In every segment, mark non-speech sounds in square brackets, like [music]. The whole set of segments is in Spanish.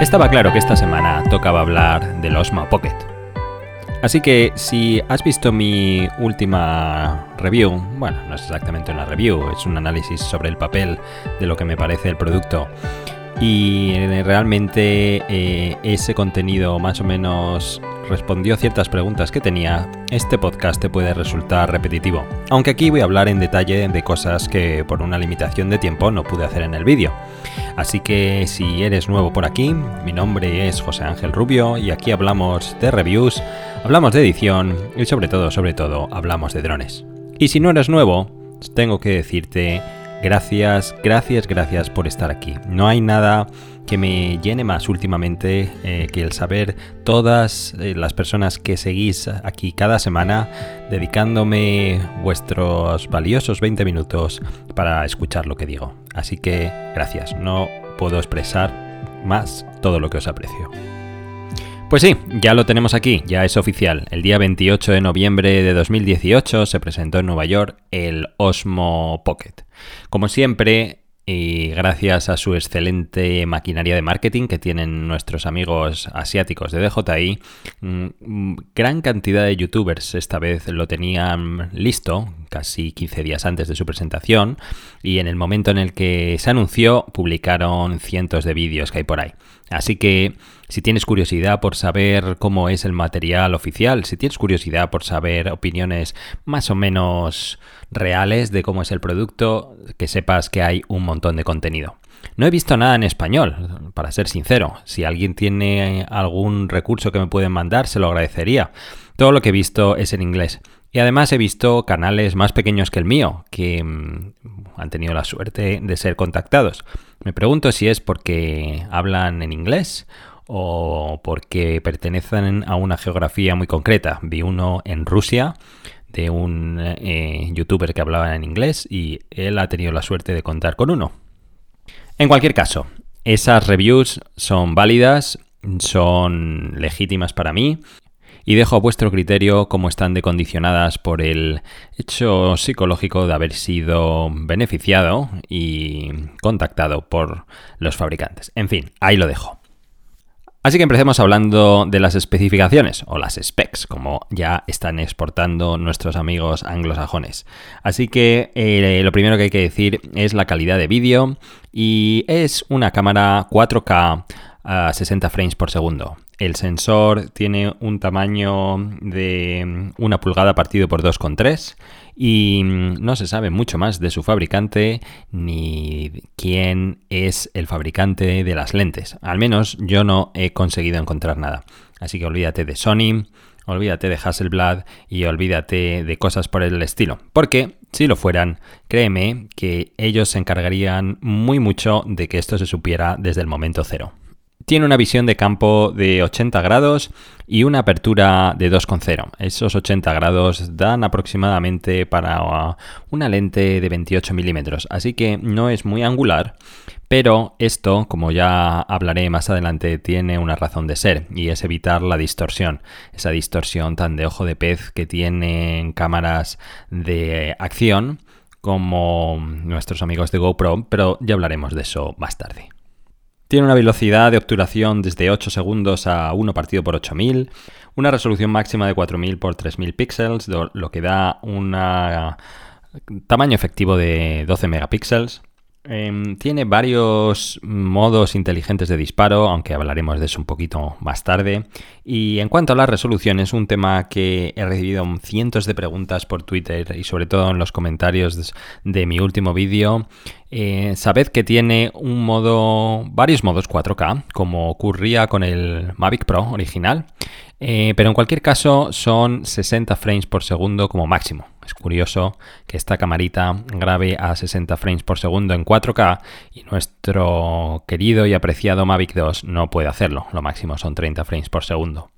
Estaba claro que esta semana tocaba hablar del Osmo Pocket. Así que si has visto mi última review, bueno, no es exactamente una review, es un análisis sobre el papel de lo que me parece el producto y realmente eh, ese contenido más o menos respondió ciertas preguntas que tenía, este podcast te puede resultar repetitivo. Aunque aquí voy a hablar en detalle de cosas que por una limitación de tiempo no pude hacer en el vídeo. Así que si eres nuevo por aquí, mi nombre es José Ángel Rubio y aquí hablamos de reviews, hablamos de edición y sobre todo, sobre todo, hablamos de drones. Y si no eres nuevo, tengo que decirte Gracias, gracias, gracias por estar aquí. No hay nada que me llene más últimamente eh, que el saber todas eh, las personas que seguís aquí cada semana dedicándome vuestros valiosos 20 minutos para escuchar lo que digo. Así que gracias, no puedo expresar más todo lo que os aprecio. Pues sí, ya lo tenemos aquí, ya es oficial. El día 28 de noviembre de 2018 se presentó en Nueva York el Osmo Pocket. Como siempre, y gracias a su excelente maquinaria de marketing que tienen nuestros amigos asiáticos de DJI, mm, gran cantidad de youtubers esta vez lo tenían listo, casi 15 días antes de su presentación, y en el momento en el que se anunció publicaron cientos de vídeos que hay por ahí. Así que si tienes curiosidad por saber cómo es el material oficial, si tienes curiosidad por saber opiniones más o menos reales de cómo es el producto, que sepas que hay un montón de contenido. No he visto nada en español, para ser sincero. Si alguien tiene algún recurso que me pueden mandar, se lo agradecería. Todo lo que he visto es en inglés. Y además he visto canales más pequeños que el mío, que mm, han tenido la suerte de ser contactados. Me pregunto si es porque hablan en inglés o porque pertenecen a una geografía muy concreta. Vi uno en Rusia de un eh, youtuber que hablaba en inglés y él ha tenido la suerte de contar con uno. En cualquier caso, esas reviews son válidas, son legítimas para mí y dejo a vuestro criterio cómo están decondicionadas por el hecho psicológico de haber sido beneficiado y contactado por los fabricantes. En fin, ahí lo dejo. Así que empecemos hablando de las especificaciones o las specs, como ya están exportando nuestros amigos anglosajones. Así que eh, lo primero que hay que decir es la calidad de vídeo y es una cámara 4K a 60 frames por segundo. El sensor tiene un tamaño de una pulgada partido por 2,3 y no se sabe mucho más de su fabricante ni quién es el fabricante de las lentes. Al menos yo no he conseguido encontrar nada. Así que olvídate de Sony, olvídate de Hasselblad y olvídate de cosas por el estilo. Porque si lo fueran, créeme que ellos se encargarían muy mucho de que esto se supiera desde el momento cero. Tiene una visión de campo de 80 grados y una apertura de 2,0. Esos 80 grados dan aproximadamente para una lente de 28 milímetros, así que no es muy angular, pero esto, como ya hablaré más adelante, tiene una razón de ser y es evitar la distorsión, esa distorsión tan de ojo de pez que tienen cámaras de acción como nuestros amigos de GoPro, pero ya hablaremos de eso más tarde. Tiene una velocidad de obturación desde 8 segundos a 1 partido por 8000, una resolución máxima de 4000 por 3000 píxeles, lo que da un tamaño efectivo de 12 megapíxeles. Em, tiene varios modos inteligentes de disparo, aunque hablaremos de eso un poquito más tarde. Y en cuanto a la resolución, es un tema que he recibido cientos de preguntas por Twitter y sobre todo en los comentarios de mi último vídeo. Eh, sabed que tiene un modo, varios modos 4K, como ocurría con el Mavic Pro original. Eh, pero en cualquier caso son 60 frames por segundo como máximo. Es curioso que esta camarita grabe a 60 frames por segundo en 4K y nuestro querido y apreciado Mavic 2 no puede hacerlo. Lo máximo son 30 frames por segundo.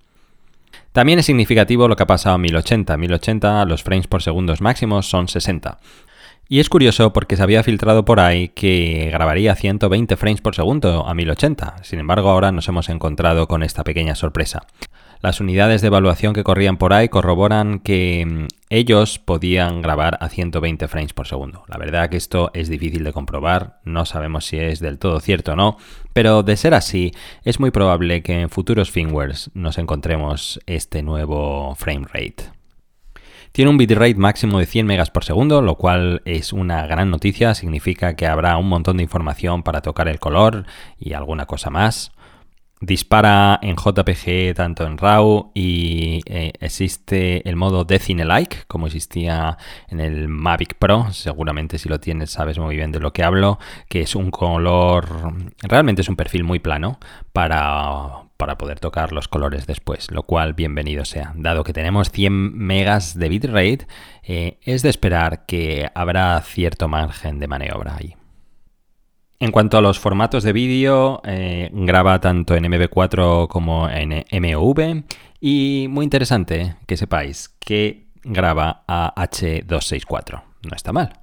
También es significativo lo que ha pasado a 1080. 1080 los frames por segundo máximos son 60. Y es curioso porque se había filtrado por ahí que grabaría 120 frames por segundo a 1080. Sin embargo, ahora nos hemos encontrado con esta pequeña sorpresa. Las unidades de evaluación que corrían por ahí corroboran que mm, ellos podían grabar a 120 frames por segundo. La verdad que esto es difícil de comprobar, no sabemos si es del todo cierto o no, pero de ser así, es muy probable que en futuros firmwares nos encontremos este nuevo frame rate. Tiene un bitrate máximo de 100 megas por segundo, lo cual es una gran noticia, significa que habrá un montón de información para tocar el color y alguna cosa más. Dispara en JPG tanto en RAW y eh, existe el modo Decine Like, como existía en el Mavic Pro. Seguramente si lo tienes sabes muy bien de lo que hablo, que es un color, realmente es un perfil muy plano para, para poder tocar los colores después, lo cual bienvenido sea. Dado que tenemos 100 megas de bitrate, eh, es de esperar que habrá cierto margen de maniobra ahí. En cuanto a los formatos de vídeo, eh, graba tanto en MV4 como en MOV y muy interesante que sepáis que graba a H264. No está mal.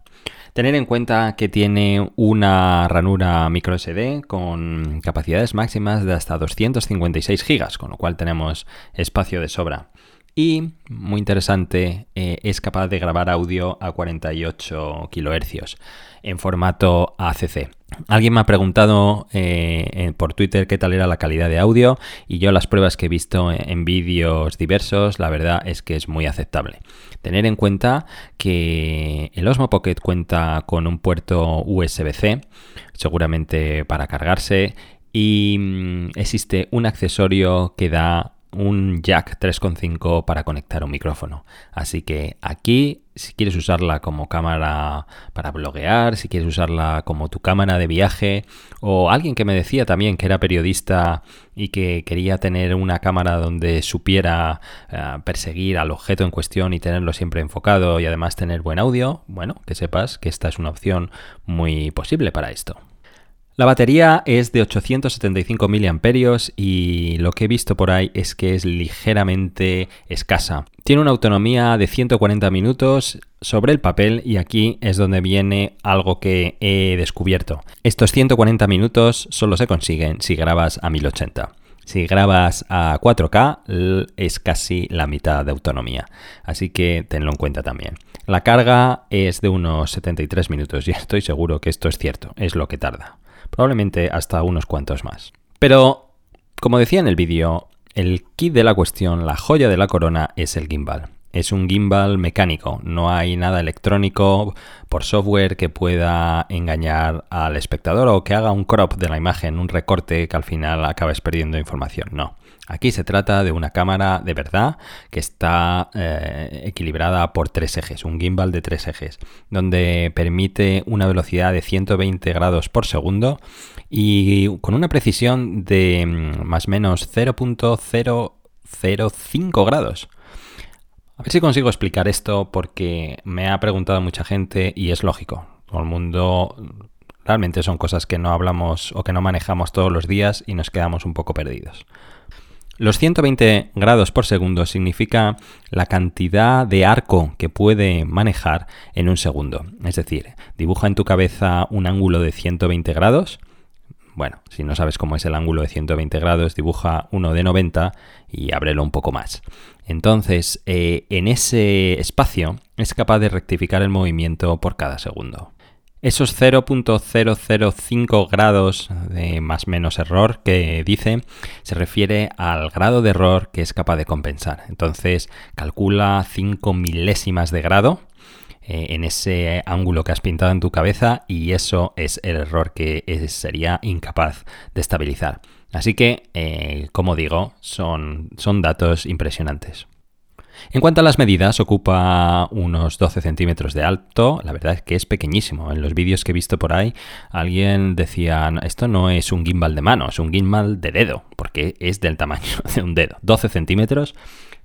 Tener en cuenta que tiene una ranura micro SD con capacidades máximas de hasta 256 GB, con lo cual tenemos espacio de sobra. Y, muy interesante, eh, es capaz de grabar audio a 48 kHz en formato ACC. Alguien me ha preguntado eh, por Twitter qué tal era la calidad de audio y yo las pruebas que he visto en vídeos diversos, la verdad es que es muy aceptable. Tener en cuenta que el Osmo Pocket cuenta con un puerto USB-C, seguramente para cargarse, y mm, existe un accesorio que da un jack 3.5 para conectar un micrófono. Así que aquí, si quieres usarla como cámara para bloguear, si quieres usarla como tu cámara de viaje, o alguien que me decía también que era periodista y que quería tener una cámara donde supiera eh, perseguir al objeto en cuestión y tenerlo siempre enfocado y además tener buen audio, bueno, que sepas que esta es una opción muy posible para esto. La batería es de 875 mAh y lo que he visto por ahí es que es ligeramente escasa. Tiene una autonomía de 140 minutos sobre el papel y aquí es donde viene algo que he descubierto. Estos 140 minutos solo se consiguen si grabas a 1080. Si grabas a 4K es casi la mitad de autonomía, así que tenlo en cuenta también. La carga es de unos 73 minutos [laughs] y estoy seguro que esto es cierto, es lo que tarda probablemente hasta unos cuantos más. Pero, como decía en el vídeo, el kit de la cuestión, la joya de la corona, es el gimbal. Es un gimbal mecánico, no hay nada electrónico por software que pueda engañar al espectador o que haga un crop de la imagen, un recorte que al final acabes perdiendo información. No. Aquí se trata de una cámara de verdad que está eh, equilibrada por tres ejes, un gimbal de tres ejes, donde permite una velocidad de 120 grados por segundo y con una precisión de mm, más o menos 0.005 grados. A ver si consigo explicar esto porque me ha preguntado mucha gente y es lógico. Todo el mundo realmente son cosas que no hablamos o que no manejamos todos los días y nos quedamos un poco perdidos. Los 120 grados por segundo significa la cantidad de arco que puede manejar en un segundo. Es decir, dibuja en tu cabeza un ángulo de 120 grados. Bueno, si no sabes cómo es el ángulo de 120 grados, dibuja uno de 90 y ábrelo un poco más. Entonces, eh, en ese espacio es capaz de rectificar el movimiento por cada segundo. Esos 0.005 grados de más menos error que dice se refiere al grado de error que es capaz de compensar. Entonces calcula 5 milésimas de grado eh, en ese ángulo que has pintado en tu cabeza y eso es el error que sería incapaz de estabilizar. Así que, eh, como digo, son, son datos impresionantes. En cuanto a las medidas, ocupa unos 12 centímetros de alto. La verdad es que es pequeñísimo. En los vídeos que he visto por ahí, alguien decía, esto no es un gimbal de mano, es un gimbal de dedo, porque es del tamaño [laughs] de un dedo. 12 centímetros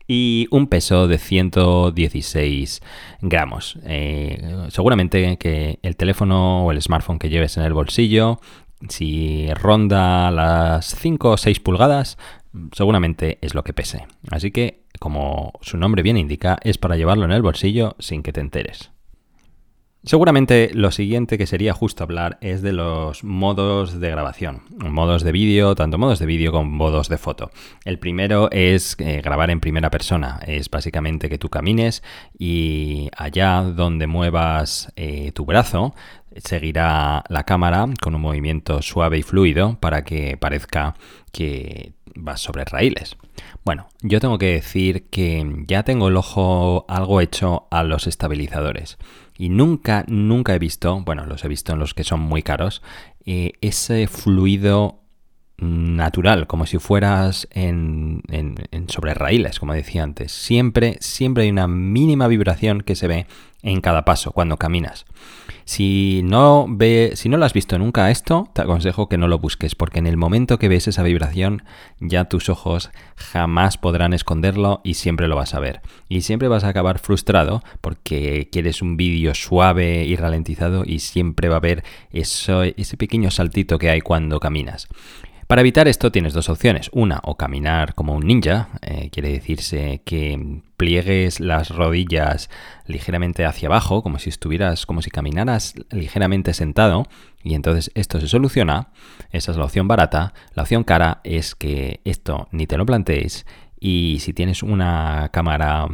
y un peso de 116 gramos. Eh, seguramente que el teléfono o el smartphone que lleves en el bolsillo, si ronda las 5 o 6 pulgadas, seguramente es lo que pese. Así que, como su nombre bien indica, es para llevarlo en el bolsillo sin que te enteres. Seguramente lo siguiente que sería justo hablar es de los modos de grabación, modos de vídeo, tanto modos de vídeo como modos de foto. El primero es eh, grabar en primera persona, es básicamente que tú camines y allá donde muevas eh, tu brazo seguirá la cámara con un movimiento suave y fluido para que parezca que vas sobre raíles. Bueno, yo tengo que decir que ya tengo el ojo algo hecho a los estabilizadores. Y nunca, nunca he visto, bueno, los he visto en los que son muy caros, eh, ese fluido natural, como si fueras en, sobre raíles, como decía antes. Siempre, siempre hay una mínima vibración que se ve en cada paso cuando caminas. Si no, ve, si no lo has visto nunca esto, te aconsejo que no lo busques, porque en el momento que ves esa vibración, ya tus ojos jamás podrán esconderlo y siempre lo vas a ver. Y siempre vas a acabar frustrado porque quieres un vídeo suave y ralentizado y siempre va a haber eso, ese pequeño saltito que hay cuando caminas. Para evitar esto tienes dos opciones. Una, o caminar como un ninja, eh, quiere decirse que pliegues las rodillas ligeramente hacia abajo, como si estuvieras, como si caminaras ligeramente sentado, y entonces esto se soluciona. Esa es la opción barata. La opción cara es que esto ni te lo plantees, y si tienes una cámara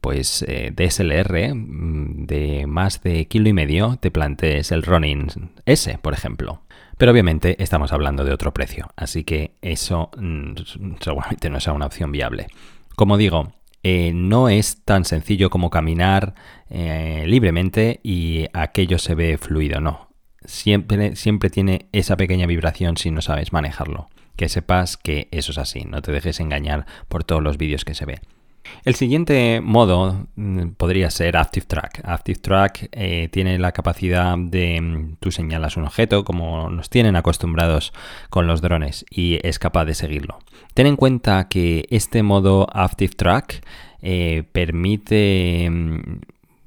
pues eh, DSLR mm, de más de kilo y medio, te plantees el Ronin S, por ejemplo. Pero obviamente estamos hablando de otro precio, así que eso mm, seguramente no sea una opción viable. Como digo, eh, no es tan sencillo como caminar eh, libremente y aquello se ve fluido, no. Siempre, siempre tiene esa pequeña vibración si no sabes manejarlo. Que sepas que eso es así, no te dejes engañar por todos los vídeos que se ve. El siguiente modo mm, podría ser Active Track. Active Track eh, tiene la capacidad de mm, tú señalas un objeto como nos tienen acostumbrados con los drones y es capaz de seguirlo. Ten en cuenta que este modo Active Track eh, permite mm,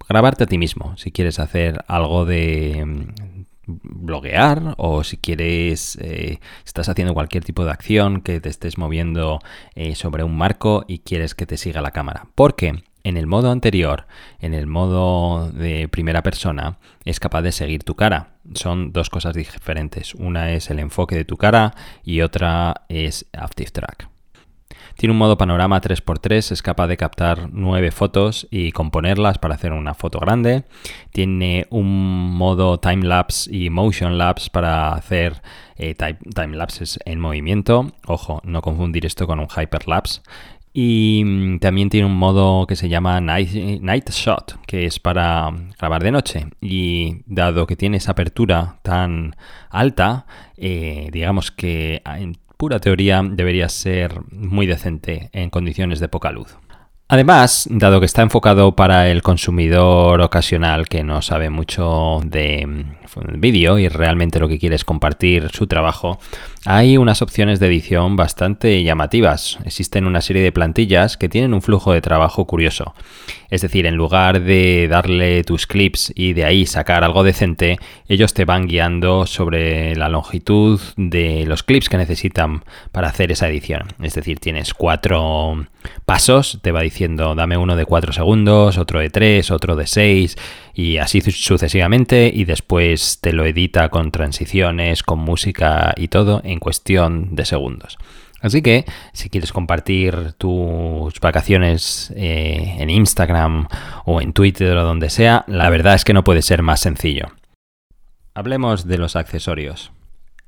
grabarte a ti mismo si quieres hacer algo de bloguear o si quieres, eh, estás haciendo cualquier tipo de acción que te estés moviendo eh, sobre un marco y quieres que te siga la cámara. Porque en el modo anterior, en el modo de primera persona, es capaz de seguir tu cara. Son dos cosas diferentes. Una es el enfoque de tu cara y otra es Active Track. Tiene un modo panorama 3x3, es capaz de captar 9 fotos y componerlas para hacer una foto grande. Tiene un modo time lapse y motion lapse para hacer eh, time, lapses en movimiento. Ojo, no confundir esto con un hyperlapse. Y mm, también tiene un modo que se llama night, Shot, que es para grabar de noche. Y dado que tiene esa apertura tan alta, eh, digamos que pura teoría debería ser muy decente en condiciones de poca luz. Además, dado que está enfocado para el consumidor ocasional que no sabe mucho de mm, vídeo y realmente lo que quiere es compartir su trabajo, hay unas opciones de edición bastante llamativas. Existen una serie de plantillas que tienen un flujo de trabajo curioso. Es decir, en lugar de darle tus clips y de ahí sacar algo decente, ellos te van guiando sobre la longitud de los clips que necesitan para hacer esa edición. Es decir, tienes cuatro pasos, te va diciendo dame uno de cuatro segundos, otro de tres, otro de seis y así sucesivamente y después te lo edita con transiciones, con música y todo en cuestión de segundos. Así que si quieres compartir tus vacaciones eh, en Instagram o en Twitter o donde sea, la verdad es que no puede ser más sencillo. Hablemos de los accesorios.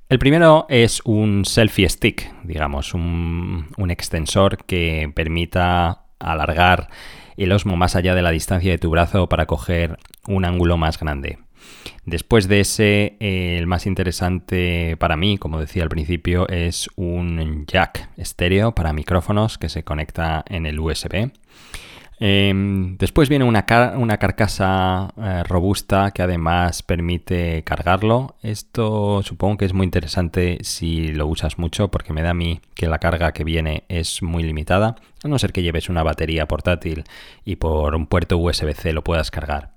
El primero es un selfie stick, digamos, un, un extensor que permita alargar el osmo más allá de la distancia de tu brazo para coger un ángulo más grande. Después de ese, eh, el más interesante para mí, como decía al principio, es un jack estéreo para micrófonos que se conecta en el USB. Em, después viene una, carcasa eh, robusta que además permite cargarlo. Esto supongo que es muy interesante si lo usas mucho porque me da a mí que la carga que viene es muy limitada, a no ser que lleves una batería portátil y por un puerto USB-C lo puedas cargar.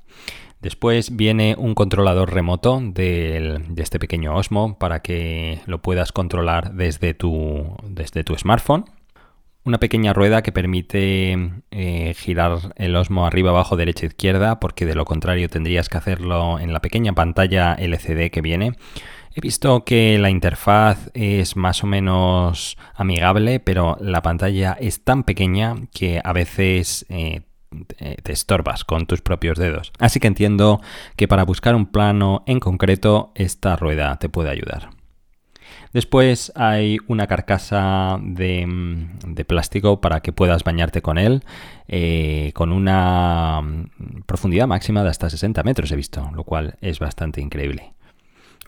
Después viene un controlador remoto de este pequeño Osmo para que lo puedas controlar desde tu smartphone. Una pequeña rueda que permite eh, girar el Osmo arriba, abajo, derecha, izquierda, porque de lo contrario tendrías que hacerlo en la pequeña pantalla LCD que viene. He visto que la interfaz es más o menos amigable, pero la pantalla es tan pequeña que a veces eh, te estorbas con tus propios dedos. Así que entiendo que para buscar un plano en concreto, esta rueda te puede ayudar. Después hay una carcasa de, mm, plástico para que puedas bañarte con él, eh, con una mm, profundidad máxima de hasta 60 metros he visto, lo cual es bastante increíble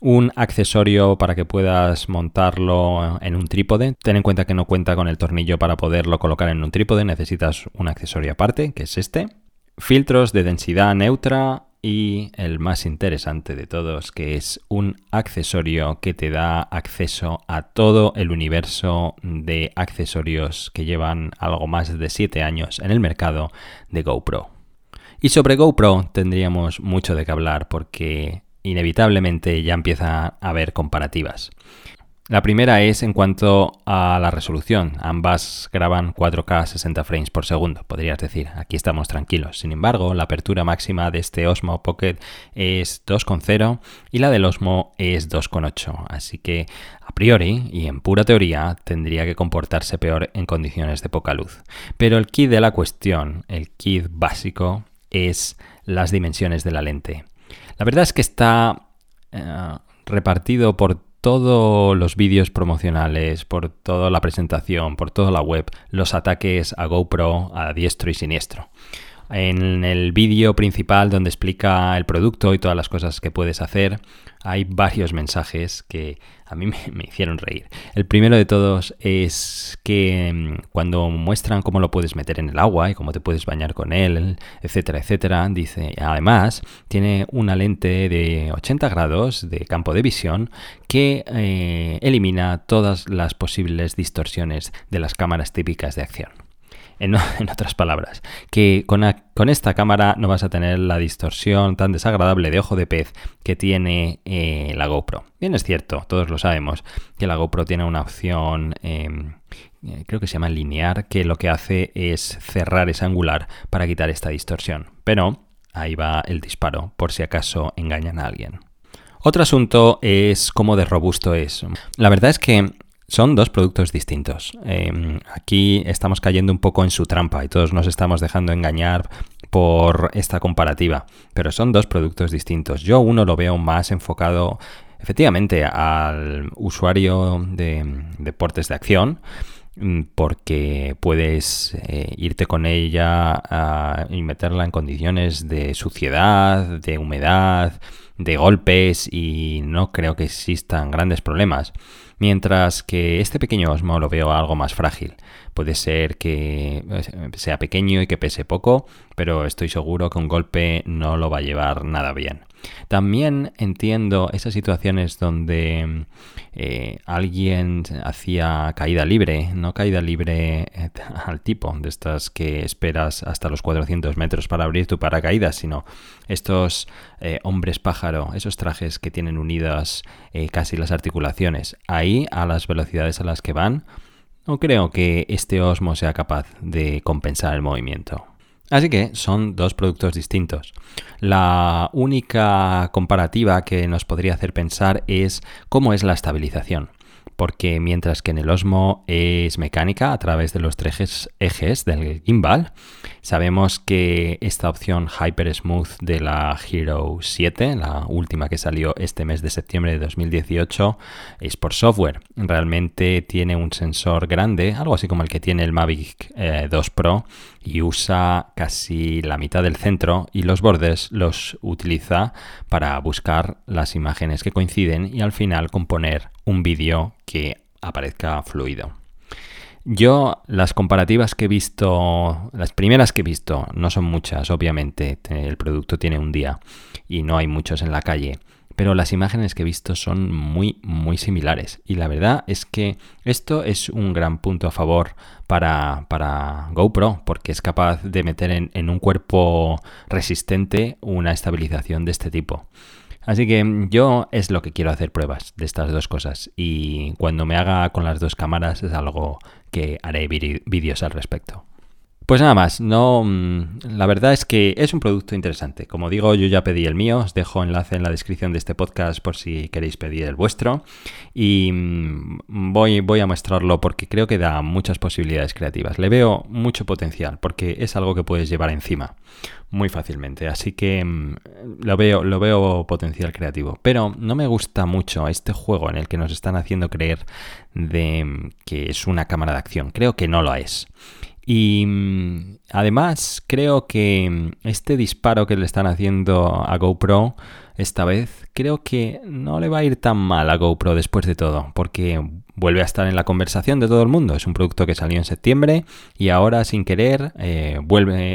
un accesorio para que puedas montarlo en un trípode. Ten en cuenta que no cuenta con el tornillo para poderlo colocar en un trípode, necesitas un accesorio aparte, que es este. Filtros de densidad neutra, y el más interesante de todos, que es un accesorio que te da acceso a todo el universo de accesorios que llevan algo más de 7 años en el mercado de GoPro. Y sobre GoPro tendríamos mucho de qué hablar porque inevitablemente ya empieza a haber comparativas. La primera es en cuanto a la resolución. Ambas graban 4K 60 frames por segundo, podrías decir. Aquí estamos tranquilos. Sin embargo, la apertura máxima de este Osmo Pocket es 2.0 y la del Osmo es 2.8. Así que a priori y en pura teoría tendría que comportarse peor en condiciones de poca luz. Pero el kit de la cuestión, el kit básico, es las dimensiones de la lente. La verdad es que está eh, repartido por todos los vídeos promocionales, por toda la presentación, por toda la web, los ataques a GoPro a diestro y siniestro. En el vídeo principal donde explica el producto y todas las cosas que puedes hacer, hay varios mensajes que a mí [laughs] me, hicieron reír. El primero de todos es que mm, cuando muestran cómo lo puedes meter en el agua y cómo te puedes bañar con él, etcétera, etcétera, dice, además tiene una lente de 80 grados de campo de visión que eh, elimina todas las posibles distorsiones de las cámaras típicas de acción. [laughs] En, otras palabras, que con, esta cámara no vas a tener la distorsión tan desagradable de ojo de pez que tiene eh, la GoPro. Bien es cierto, todos lo sabemos, que la GoPro tiene una opción, em, eh, creo que se llama linear, que lo que hace es cerrar ese angular para quitar esta distorsión. Pero ahí va el disparo, por si acaso engañan a alguien. Otro asunto es cómo de robusto es. La verdad es que son dos productos distintos. Em, aquí estamos cayendo un poco en su trampa y todos nos estamos dejando engañar por esta comparativa, pero son dos productos distintos. Yo uno lo veo más enfocado efectivamente al usuario de deportes de acción mm, porque puedes eh, irte con ella y meterla en condiciones de suciedad, de humedad, de golpes y no creo que existan grandes problemas. Mientras que este pequeño Osmo lo veo algo más frágil. Puede ser que eh, sea pequeño y que pese poco, pero estoy seguro que un golpe no lo va a llevar nada bien. También entiendo esas situaciones donde eh, alguien hacía caída libre, no caída libre eh, al tipo, de estas que esperas hasta los 400 metros para abrir tu paracaídas, sino estos hombres pájaro, esos trajes que tienen unidas casi las articulaciones. Ahí, a las velocidades a las que van, no creo que este Osmo sea capaz de compensar el movimiento. Así que son dos productos distintos. La única comparativa que nos podría hacer pensar es cómo es la estabilización porque mientras que en el Osmo es mecánica a través de los tres ejes del gimbal, sabemos que esta opción Hyper Smooth de la Hero 7, la última que salió este mes de septiembre de 2018, es por software. Realmente tiene un sensor grande, algo así como el que tiene el Mavic 2 eh, Pro, y usa casi la mitad del centro y los bordes los utiliza para buscar las imágenes que coinciden y al final componer un vídeo que aparezca fluido. Yo las comparativas que he visto, las primeras que he visto, no son muchas, obviamente, el producto tiene un día y no hay muchos en la calle, pero las imágenes que he visto son muy, muy similares. Y la verdad es que esto es un gran punto a favor para, para GoPro, porque es capaz de meter en, en un cuerpo resistente una estabilización de este tipo. Así que yo es lo que quiero hacer pruebas de estas dos cosas y cuando me haga con las dos cámaras es algo que haré vídeos al respecto. Pues nada más, no, mm, la verdad es que es un producto interesante. Como digo, yo ya pedí el mío, os dejo enlace en la descripción de este podcast por si queréis pedir el vuestro y mm, voy, voy a mostrarlo porque creo que da muchas posibilidades creativas. Le veo mucho potencial porque es algo que puedes llevar encima muy fácilmente, así que mm, lo veo, lo veo potencial creativo. Pero no me gusta mucho este juego en el que nos están haciendo creer de que es una cámara de acción. Creo que no lo es. Y mm, además creo que mm, este disparo que le están haciendo a GoPro esta vez, creo que no le va a ir tan mal a GoPro después de todo, porque vuelve a estar en la conversación de todo el mundo. Es un producto que salió en septiembre y ahora sin querer eh,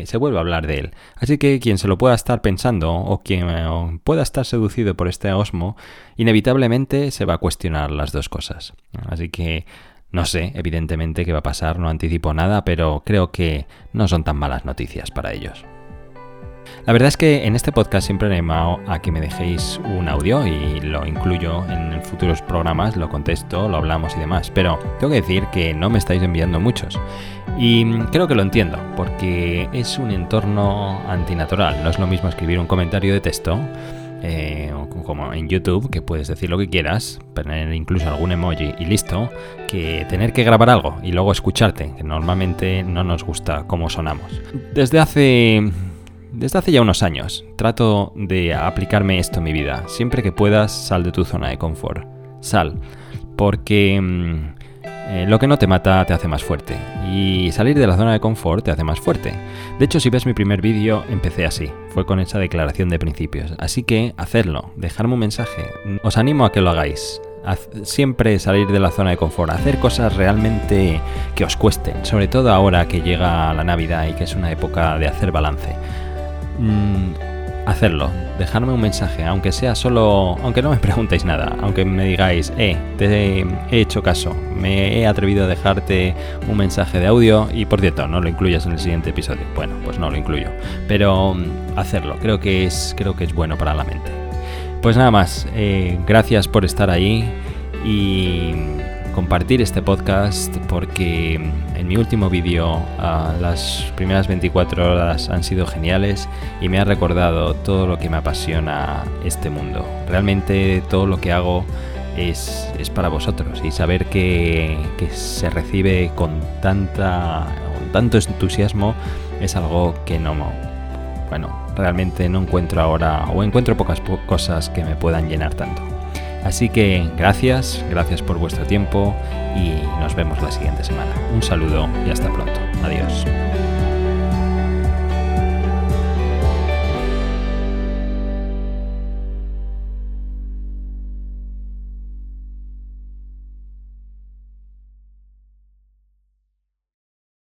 se vuelve a hablar de él. Así que quien se lo pueda estar pensando o quien eh, pueda estar seducido por este Osmo, inevitablemente se va a cuestionar las dos cosas. Así que no sé, evidentemente, qué va a pasar, no anticipo nada, pero creo que no son tan malas noticias para ellos. La verdad es que en este podcast siempre animado a que me dejéis un audio y lo incluyo en futuros programas, lo contesto, lo hablamos y demás, pero tengo que decir que no me estáis enviando muchos. Y creo que lo entiendo, porque es un entorno antinatural, no es lo mismo escribir un comentario de texto eh, como en YouTube, que puedes decir lo que quieras, poner incluso algún emoji y listo, que tener que grabar algo y luego escucharte, que normalmente no nos gusta cómo sonamos. Desde hace... Desde hace ya unos años trato de aplicarme esto en mi vida. Siempre que puedas, sal de tu zona de confort. Sal. Porque mm, eh, lo que no te mata te hace más fuerte y salir de la zona de confort te hace más fuerte. De hecho, si ves mi primer vídeo, empecé así, fue con esa declaración de principios. Así que, hacedlo, dejarme un mensaje. Os animo a que lo hagáis. siempre salir de la zona de confort, hacer cosas realmente que os cuesten, sobre todo ahora que llega la Navidad y que es una época de hacer balance. Mm, hacerlo, dejarme un mensaje, aunque sea solo, aunque no me [laughs] preguntéis nada, aunque me digáis, eh, te he hecho caso, me he atrevido a dejarte un mensaje de audio y por cierto, no lo incluyas en el siguiente episodio. Bueno, pues no lo incluyo, pero mm, hacerlo, creo que es, creo que es bueno para la mente. Pues nada más, eh, gracias por estar ahí y compartir este podcast porque en mi último vídeo ah, las primeras 24 horas han sido geniales y me ha recordado todo lo que me apasiona este mundo. Realmente todo lo que hago es, es para vosotros y saber que, se recibe con, tanta, con tanto entusiasmo es algo que no, bueno, realmente no encuentro ahora o encuentro pocas cosas que me puedan llenar tanto. Así que gracias, gracias por vuestro tiempo y nos vemos la siguiente semana. Un saludo y hasta pronto. Adiós.